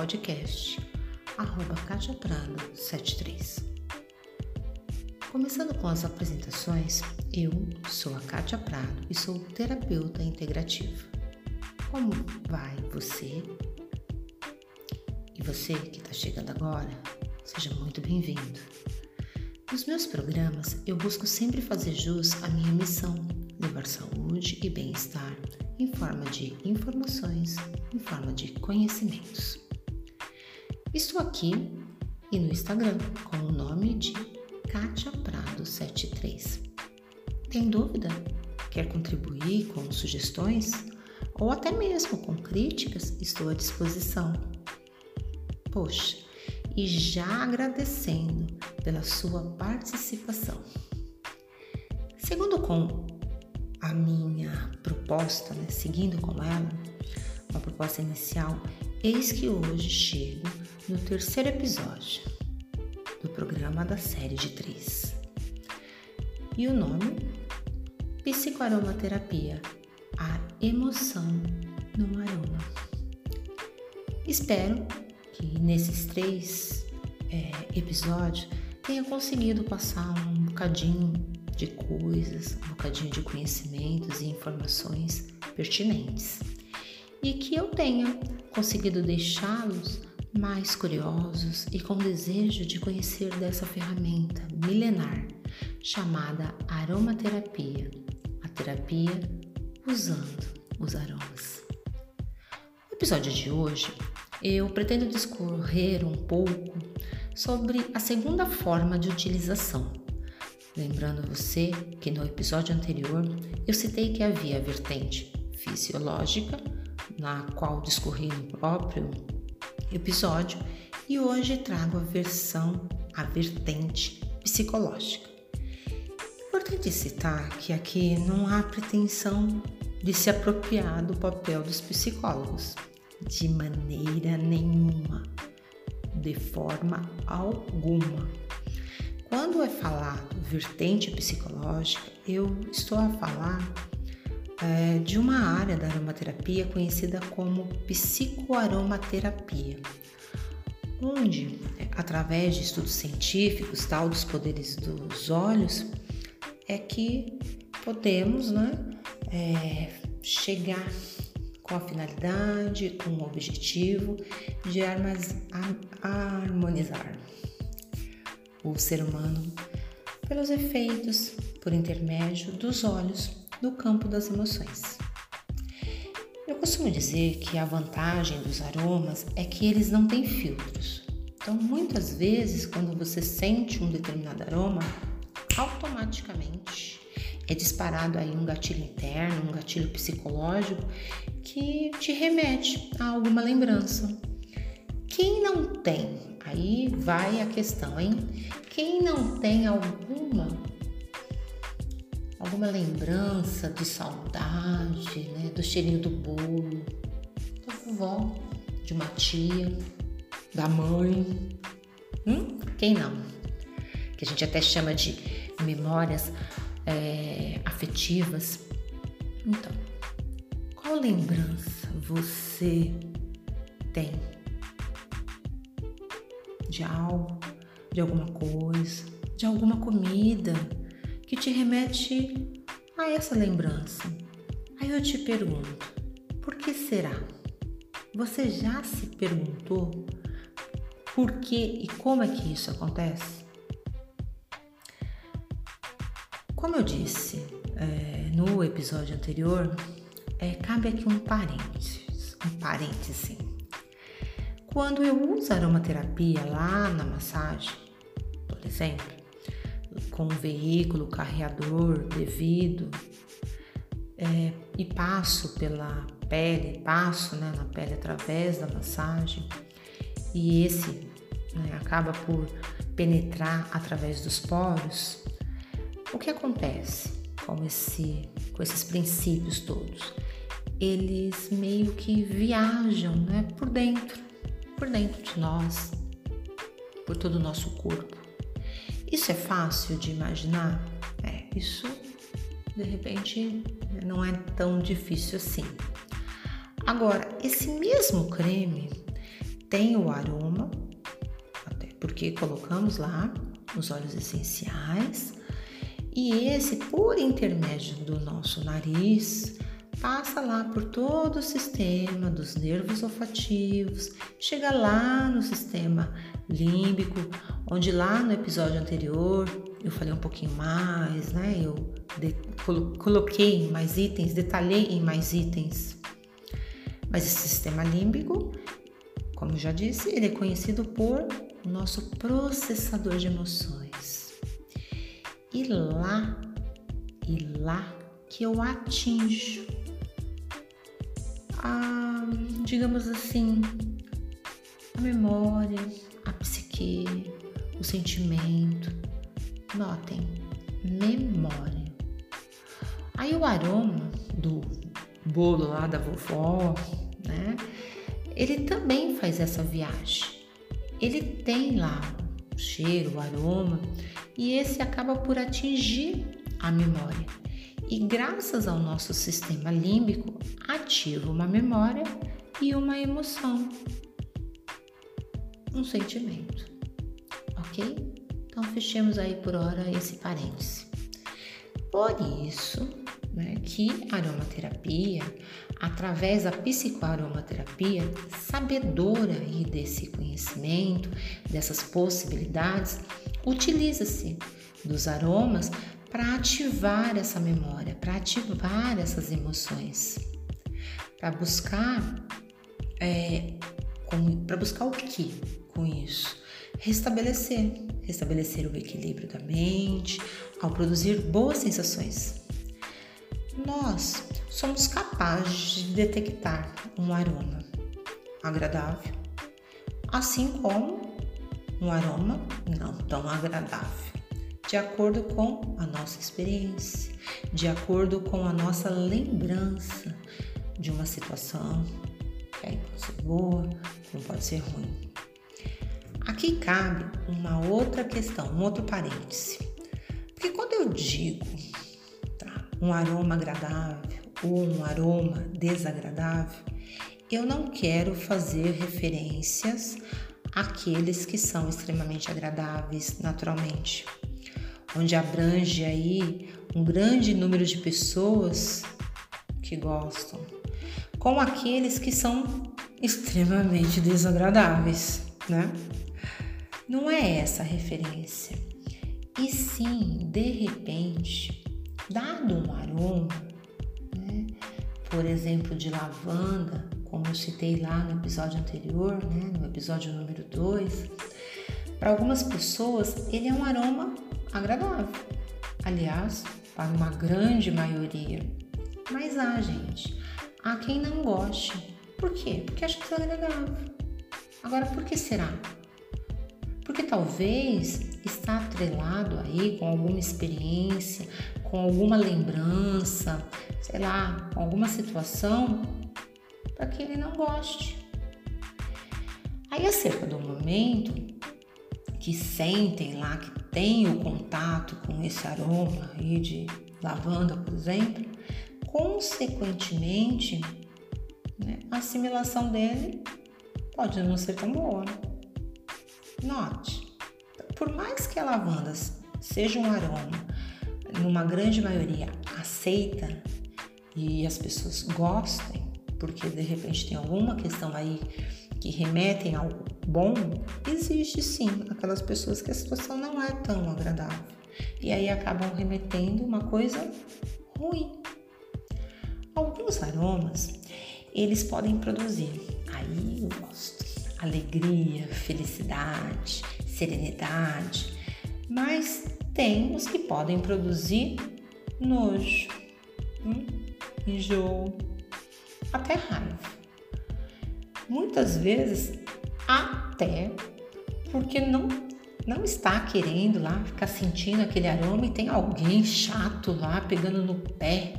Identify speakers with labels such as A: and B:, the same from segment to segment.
A: podcast, arroba Kátia Prado 73. Começando com as apresentações, eu sou a Kátia Prado e sou terapeuta integrativa. Como vai você? E você que está chegando agora, seja muito bem-vindo. Nos meus programas, eu busco sempre fazer jus à minha missão, levar saúde e bem-estar em forma de informações, em forma de conhecimentos. Estou aqui e no Instagram com o nome de Kátia Prado 73. Tem dúvida? Quer contribuir com sugestões ou até mesmo com críticas? Estou à disposição. Poxa, e já agradecendo pela sua participação. Segundo com a minha proposta, né, seguindo com ela, uma proposta inicial, eis que hoje chego no terceiro episódio do programa da série de três. E o nome? Psicoaromaterapia, a emoção no aroma. Espero que nesses três é, episódios tenha conseguido passar um bocadinho de coisas, um bocadinho de conhecimentos e informações pertinentes. E que eu tenha conseguido deixá-los mais curiosos e com desejo de conhecer dessa ferramenta milenar chamada aromaterapia, a terapia usando os aromas. No episódio de hoje, eu pretendo discorrer um pouco sobre a segunda forma de utilização Lembrando você que no episódio anterior eu citei que havia a vertente fisiológica, na qual discorri no próprio episódio, e hoje trago a versão, a vertente psicológica. Importante citar que aqui não há pretensão de se apropriar do papel dos psicólogos, de maneira nenhuma, de forma alguma. Quando é falar vertente psicológica, eu estou a falar é, de uma área da aromaterapia conhecida como psicoaromaterapia, onde, através de estudos científicos, tal dos poderes dos olhos, é que podemos né, é, chegar com a finalidade, com o objetivo de harmonizar o ser humano pelos efeitos por intermédio dos olhos no campo das emoções. Eu costumo dizer que a vantagem dos aromas é que eles não têm filtros. Então, muitas vezes, quando você sente um determinado aroma, automaticamente é disparado aí um gatilho interno, um gatilho psicológico que te remete a alguma lembrança. Quem não tem Aí vai a questão, hein? Quem não tem alguma alguma lembrança de saudade, né, do cheirinho do bolo, da vovó, de uma tia, da mãe, hum? Quem não? Que a gente até chama de memórias é, afetivas. Então, qual lembrança você tem de algo, de alguma coisa, de alguma comida que te remete a essa lembrança. Aí eu te pergunto, por que será? Você já se perguntou por que e como é que isso acontece? Como eu disse é, no episódio anterior, é, cabe aqui um parênteses, um parêntese. Quando eu uso aromaterapia lá na massagem, por exemplo, com o veículo carreador devido é, e passo pela pele, passo né, na pele através da massagem e esse né, acaba por penetrar através dos poros, o que acontece com, esse, com esses princípios todos? Eles meio que viajam né, por dentro por dentro de nós, por todo o nosso corpo. Isso é fácil de imaginar? É, isso de repente não é tão difícil assim. Agora, esse mesmo creme tem o aroma, até porque colocamos lá os óleos essenciais, e esse, por intermédio do nosso nariz, passa lá por todo o sistema dos nervos olfativos, chega lá no sistema límbico, onde lá no episódio anterior eu falei um pouquinho mais, né? Eu coloquei mais itens, detalhei em mais itens. Mas esse sistema límbico, como já disse, ele é conhecido por nosso processador de emoções. E lá, e lá que eu atinjo a, digamos assim, a memória, psique, o sentimento. Notem, memória. Aí o aroma do bolo lá da vovó, né? Ele também faz essa viagem. Ele tem lá o cheiro, o aroma, e esse acaba por atingir a memória. E graças ao nosso sistema límbico, ativa uma memória e uma emoção, um sentimento. Ok? Então fechemos aí por hora esse parêntese. Por isso, né, que a aromaterapia, através da psicoaromaterapia, sabedora aí desse conhecimento, dessas possibilidades, utiliza-se dos aromas para ativar essa memória, para ativar essas emoções, para buscar é, para buscar o que com isso? Restabelecer, restabelecer o equilíbrio da mente, ao produzir boas sensações. Nós somos capazes de detectar um aroma agradável, assim como um aroma não tão agradável de acordo com a nossa experiência, de acordo com a nossa lembrança de uma situação, que aí pode ser boa, não pode ser ruim. Aqui cabe uma outra questão, um outro parêntese. Porque quando eu digo tá, um aroma agradável ou um aroma desagradável, eu não quero fazer referências àqueles que são extremamente agradáveis naturalmente onde abrange aí um grande número de pessoas que gostam, com aqueles que são extremamente desagradáveis, né? Não é essa a referência. E sim, de repente, dado um aroma, né? por exemplo, de lavanda, como eu citei lá no episódio anterior, né? no episódio número 2, para algumas pessoas ele é um aroma agradável. Aliás, para uma grande maioria. Mas há, gente, há quem não goste. Por quê? Porque acha desagradável. Agora, por que será? Porque talvez está atrelado aí com alguma experiência, com alguma lembrança, sei lá, com alguma situação para que ele não goste. Aí, acerca do momento que sentem lá, que tem o contato com esse aroma aí de lavanda, por exemplo, consequentemente, né, a assimilação dele pode não ser tão boa. Note, por mais que a lavanda seja um aroma, numa grande maioria aceita e as pessoas gostem, porque de repente tem alguma questão aí que remetem ao bom, existe sim aquelas pessoas que a situação não é tão agradável e aí acabam remetendo uma coisa ruim. Alguns aromas eles podem produzir, aí alegria, felicidade, serenidade, mas tem os que podem produzir nojo, hum, enjoo, até raiva muitas vezes até porque não não está querendo lá ficar sentindo aquele aroma e tem alguém chato lá pegando no pé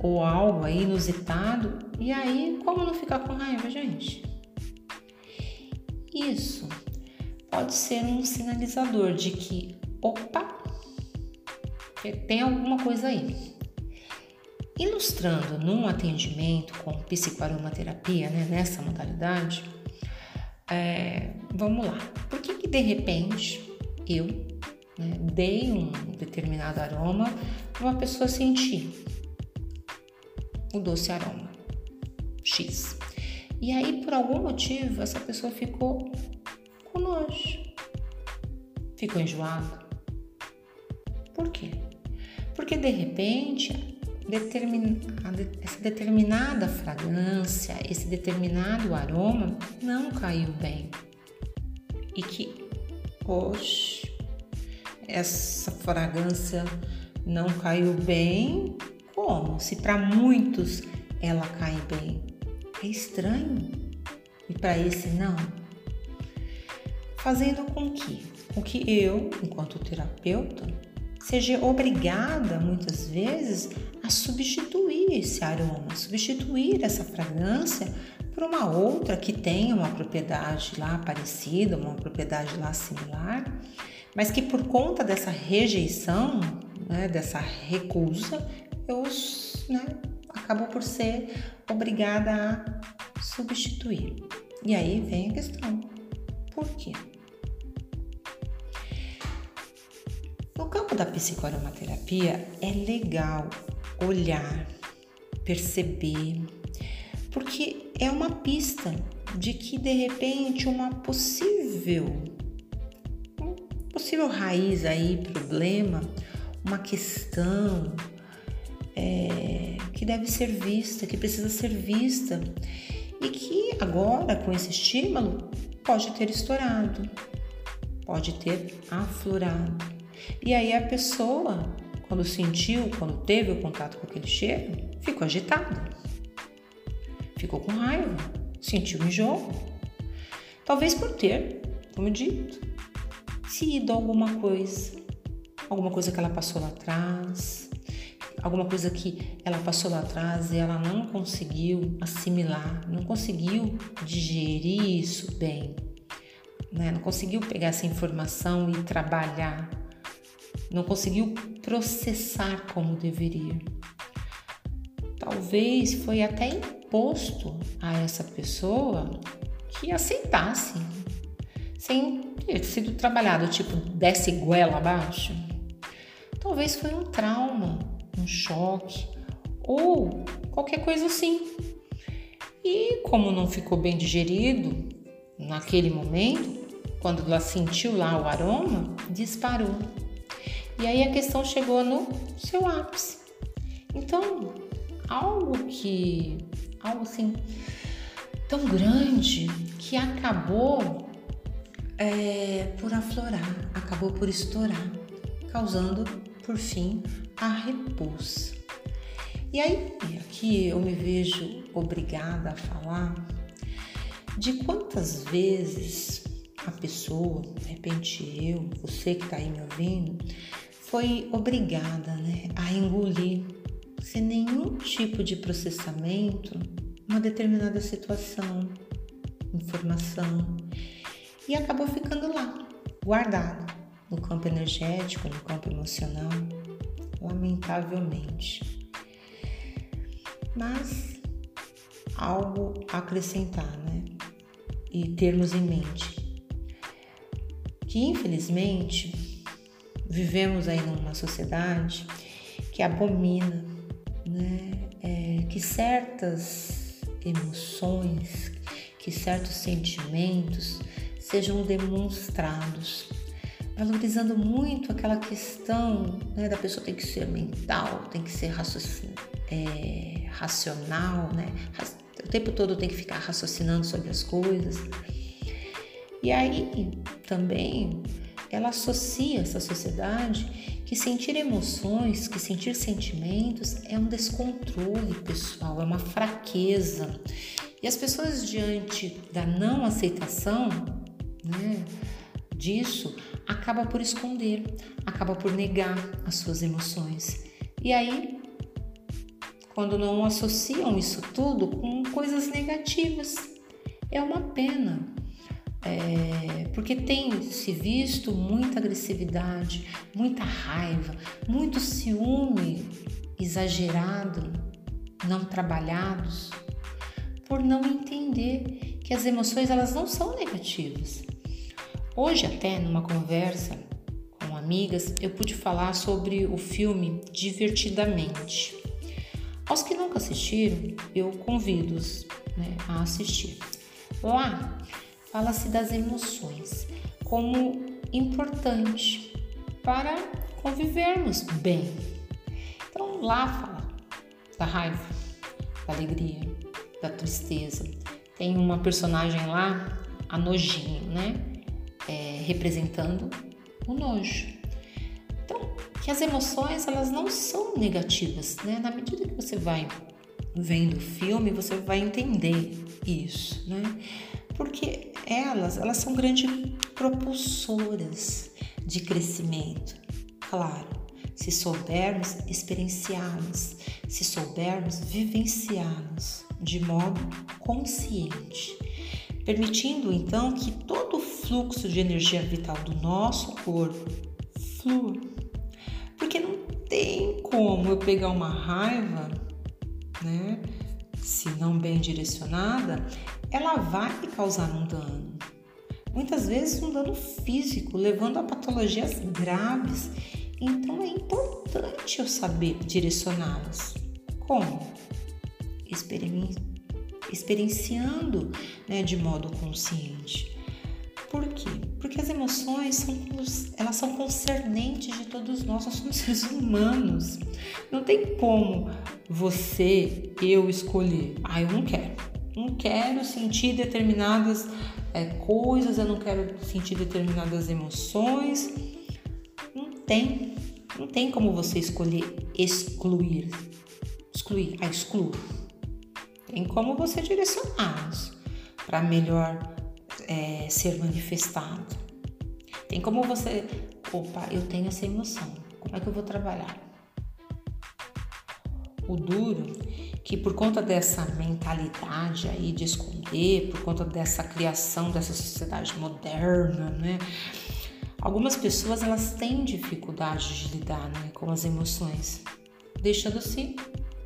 A: ou algo aí inusitado. E aí, como não ficar com raiva, gente? Isso pode ser um sinalizador de que, opa, tem alguma coisa aí. Ilustrando num atendimento com psicoaromaterapia, né, nessa modalidade, É, vamos lá. Por que, que de repente eu né, dei um determinado aroma para uma pessoa sentir o doce aroma X? E aí, por algum motivo, essa pessoa ficou com nojo, ficou enjoada. Por quê? Porque de repente essa determinada fragrância, esse determinado aroma não caiu bem. E que, oxe, essa fragrância não caiu bem, como? Se para muitos ela cai bem. É estranho. E para esse não. Fazendo com que, com que eu, enquanto terapeuta, seja obrigada muitas vezes a substituir esse aroma, substituir essa fragrância por uma outra que tenha uma propriedade lá parecida, uma propriedade lá similar, mas que por conta dessa rejeição, né, dessa recusa, eu né, acabo por ser obrigada a substituir. E aí vem a questão: por quê? No campo da psicoaromaterapia é legal olhar, perceber, porque é uma pista de que de repente uma possível possível raiz aí, problema, uma questão é, que deve ser vista, que precisa ser vista e que agora com esse estímulo pode ter estourado, pode ter aflorado. E aí a pessoa, quando sentiu, quando teve o contato com aquele cheiro, ficou agitada, ficou com raiva, sentiu enjoo. Talvez por ter, como dito, sido alguma coisa, alguma coisa que ela passou lá atrás, alguma coisa que ela passou lá atrás e ela não conseguiu assimilar, não conseguiu digerir isso bem, né? não conseguiu pegar essa informação e trabalhar não conseguiu processar como deveria. Talvez foi até imposto a essa pessoa que aceitasse, sem ter sido trabalhado, tipo, desce goela abaixo. Talvez foi um trauma, um choque ou qualquer coisa assim. E como não ficou bem digerido naquele momento, quando ela sentiu lá o aroma, disparou. E aí a questão chegou no seu ápice. Então, algo que, algo assim tão grande que acabou é, por aflorar, acabou por estourar, causando por fim a repulsa. E aí, aqui eu me vejo obrigada a falar de quantas vezes a pessoa, de repente eu, você que está aí me ouvindo, foi obrigada né, a engolir sem nenhum tipo de processamento uma determinada situação, informação e acabou ficando lá, guardado no campo energético, no campo emocional, lamentavelmente. Mas algo a acrescentar, né? E termos em mente que infelizmente vivemos aí numa sociedade que abomina, né? É, que certas emoções, que certos sentimentos sejam demonstrados, valorizando muito aquela questão né, da pessoa tem que ser mental, tem que ser é, racional, né? O tempo todo tem que ficar raciocinando sobre as coisas. E aí também ela associa essa sociedade que sentir emoções, que sentir sentimentos é um descontrole pessoal, é uma fraqueza. E as pessoas diante da não aceitação, né, disso, acaba por esconder, acaba por negar as suas emoções. E aí, quando não associam isso tudo com coisas negativas, é uma pena é, porque tem se visto muita agressividade, muita raiva, muito ciúme exagerado, não trabalhados, por não entender que as emoções elas não são negativas. Hoje até numa conversa com amigas eu pude falar sobre o filme Divertidamente. Aos que nunca assistiram, eu convido-os né, a assistir. Lá fala-se das emoções como importante para convivermos bem. Então lá fala da raiva, da alegria, da tristeza. Tem uma personagem lá, a Nojinho, né? É, representando o nojo. Então, que as emoções elas não são negativas, né? Na medida que você vai vendo o filme, você vai entender isso, né? Porque elas, elas são grandes propulsoras de crescimento. Claro, se soubermos experienciá-las, se soubermos vivenciá-las de modo consciente, permitindo então que todo o fluxo de energia vital do nosso corpo flua. Porque não tem como eu pegar uma raiva, né, se não bem direcionada, ela vai me causar um dano. Muitas vezes um dano físico, levando a patologias graves então é importante eu saber direcioná-las. Como? Experienciando né, de modo consciente. Por quê? Porque as emoções são, elas são concernentes de todos nós, nós somos seres humanos. Não tem como você, eu escolher. Ah, eu não quero. Não quero sentir determinadas é, coisas, eu não quero sentir determinadas emoções tem, não tem como você escolher excluir. Excluir, a excluir. Tem como você direcioná-los para melhor é, ser manifestado. Tem como você, opa, eu tenho essa emoção, como é que eu vou trabalhar? O duro que por conta dessa mentalidade aí de esconder, por conta dessa criação dessa sociedade moderna, né? Algumas pessoas elas têm dificuldade de lidar né, com as emoções, deixando-se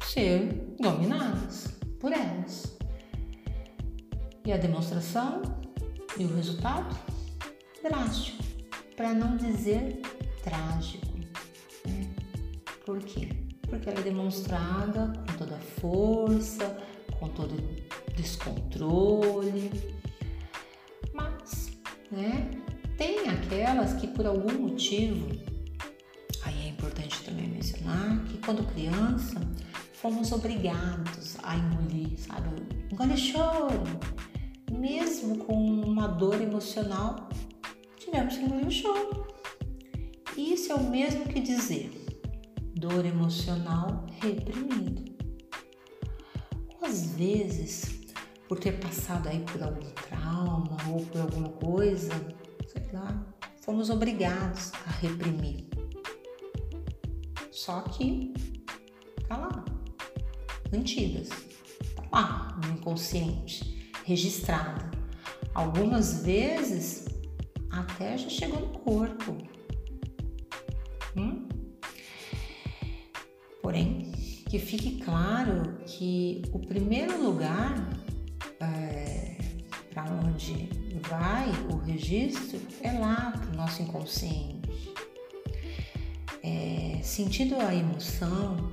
A: ser dominadas por elas. E a demonstração e o resultado? Drástico, para não dizer trágico. Né? Por quê? Porque ela é demonstrada com toda a força, com todo descontrole. Mas, né? Tem aquelas que por algum motivo, aí é importante também mencionar que quando criança fomos obrigados a engolir, sabe? Engole choro. Mesmo com uma dor emocional, tivemos que engolir o choro. Isso é o mesmo que dizer dor emocional reprimida. Às vezes, por ter passado aí por algum trauma ou por alguma coisa, sei lá, fomos obrigados a reprimir. Só que tá lá, mantidas, tá lá no inconsciente, registrada. Algumas vezes até já chegou no corpo. Hum? Porém, que fique claro que o primeiro lugar é, para onde vai o registro é lá para o nosso inconsciente. É, sentindo a emoção,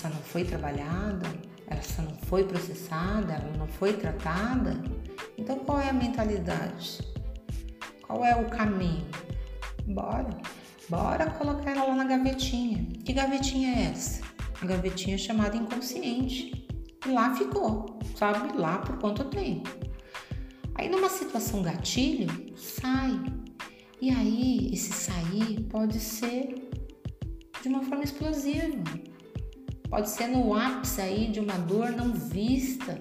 A: essa não foi trabalhada, essa não foi processada, ela não foi tratada, então qual é a mentalidade? Qual é o caminho? Bora, bora colocar ela lá na gavetinha. Que gavetinha é essa? A gavetinha chamada inconsciente. E lá ficou, sabe? Lá por quanto tempo. Aí numa situação gatilho, sai. E aí esse sair pode ser de uma forma explosiva. Pode ser no ápice aí de uma dor não vista,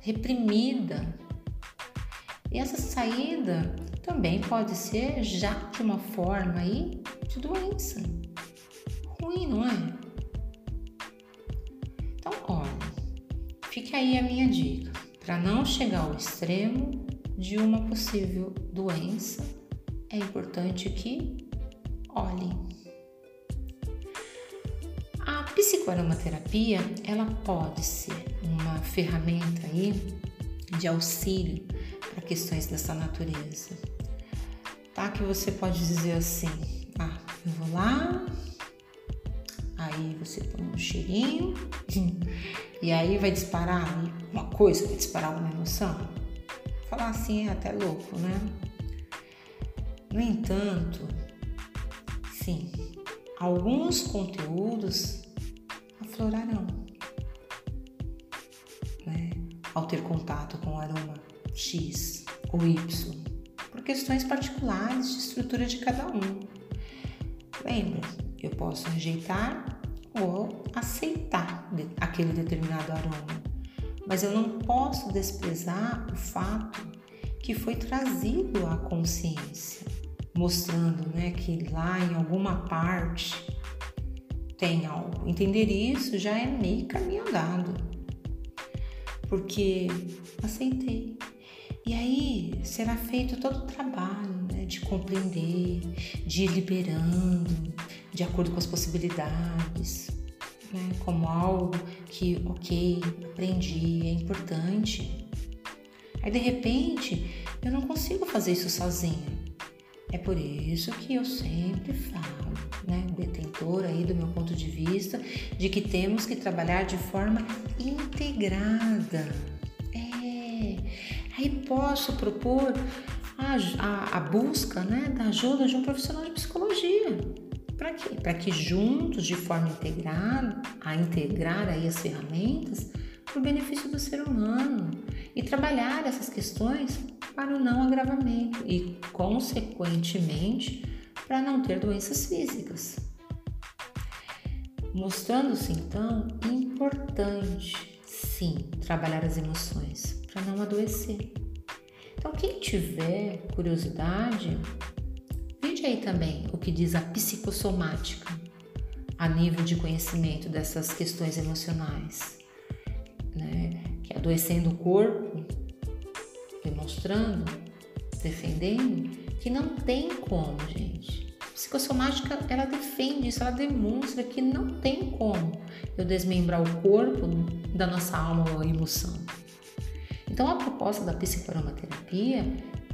A: reprimida. E essa saída também pode ser já de uma forma aí de doença. Ruim, não é? Então, olha, fica aí a minha dica. Para não chegar ao extremo, de uma possível doença, é importante que olhe. Psicoaromaterapia, ela pode ser uma ferramenta aí de auxílio para questões dessa natureza. Tá? Que você pode dizer assim: ah, eu vou lá, aí você põe um cheirinho, e aí vai disparar uma coisa, vai disparar uma emoção. Falar assim é até louco, né? No entanto, sim, alguns conteúdos aflorarão né, ao ter contato com o aroma X ou Y, por questões particulares de estrutura de cada um. Lembra, eu posso rejeitar ou aceitar aquele determinado aroma, mas eu não posso desprezar o fato que foi trazido à consciência mostrando né, que lá em alguma parte tem algo. Entender isso já é meio caminho andado, porque aceitei. E aí será feito todo o trabalho né, de compreender, de ir liberando, de acordo com as possibilidades, né, como algo que, ok, aprendi, é importante. Aí de repente eu não consigo fazer isso sozinha. É por isso que eu sempre falo, né, detentora aí do meu ponto de vista, de que temos que trabalhar de forma integrada. É. Aí posso propor a, a, a busca né, da ajuda de um profissional de psicologia. Para quê? Para que juntos, de forma integrada, a integrar aí as ferramentas para o benefício do ser humano e trabalhar essas questões para o não agravamento e, consequentemente, para não ter doenças físicas. Mostrando-se então importante, sim, trabalhar as emoções para não adoecer. Então, quem tiver curiosidade, veja aí também o que diz a psicossomática a nível de conhecimento dessas questões emocionais, né? que é adoecendo o corpo demonstrando, defendendo, que não tem como, gente. Psicossomática, ela defende isso, ela demonstra que não tem como eu desmembrar o corpo da nossa alma ou emoção. Então, a proposta da psicoaromaterapia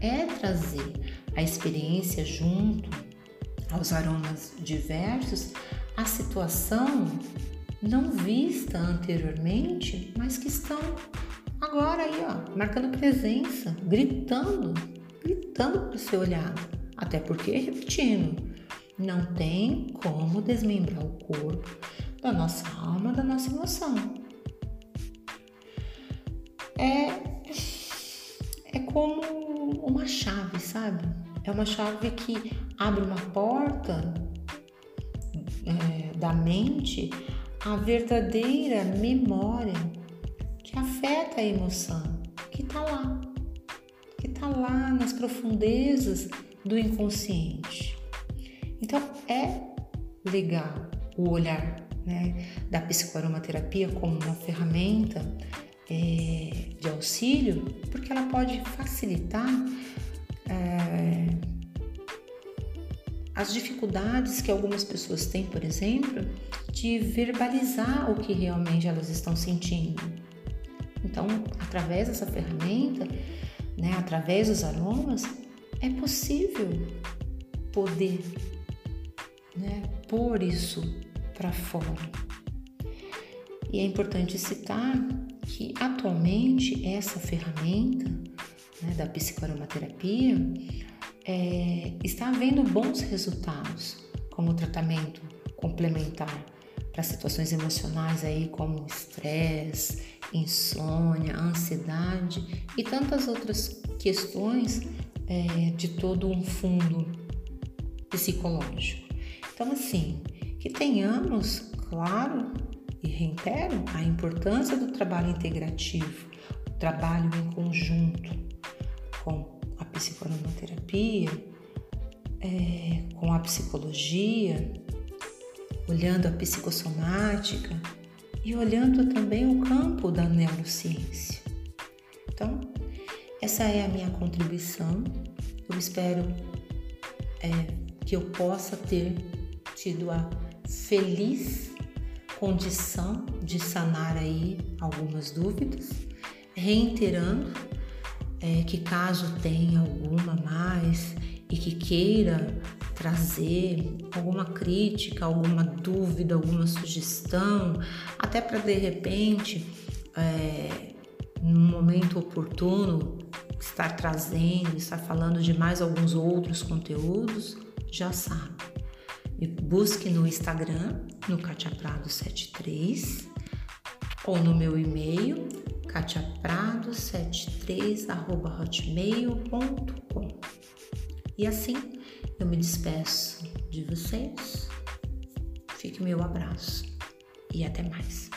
A: é trazer a experiência junto aos aromas diversos, a situação não vista anteriormente, mas que estão agora aí, ó, marcando presença, gritando, gritando para ser olhado. Até porque, repetindo, não tem como desmembrar o corpo da nossa alma, da nossa emoção. É, é como uma chave, sabe? É uma chave que abre uma porta é, da mente à verdadeira memória que afeta a emoção, que está lá, que está lá nas profundezas do inconsciente. Então é legal o olhar né, da psicoaromaterapia como uma ferramenta é, de auxílio, porque ela pode facilitar é, as dificuldades que algumas pessoas têm, por exemplo, de verbalizar o que realmente elas estão sentindo. Então, através dessa ferramenta, né, através dos aromas, é possível poder pôr isso para fora. E é importante citar que atualmente essa ferramenta né, da psicoaromaterapia é, está havendo bons resultados como tratamento complementar para situações emocionais aí como estresse, insônia, ansiedade e tantas outras questões é, de todo um fundo psicológico. Então, assim, que tenhamos, claro, e reitero, a importância do trabalho integrativo, o trabalho em conjunto com a psicoterapia, é, com a psicologia, olhando a psicossomática e olhando também o campo da neurociência. Então, essa é a minha contribuição. Eu espero é, que eu possa ter tido a feliz condição de sanar aí algumas dúvidas, reiterando é, que caso tenha alguma mais e que queira trazer alguma crítica, alguma dúvida, alguma sugestão, até para de repente, é, no momento oportuno, estar trazendo, estar falando de mais alguns outros conteúdos, já sabe. Me busque no Instagram, no Katia Prado 73 ou no meu e-mail katiaprado73@hotmail.com. E assim eu me despeço de vocês. Fique meu abraço e até mais.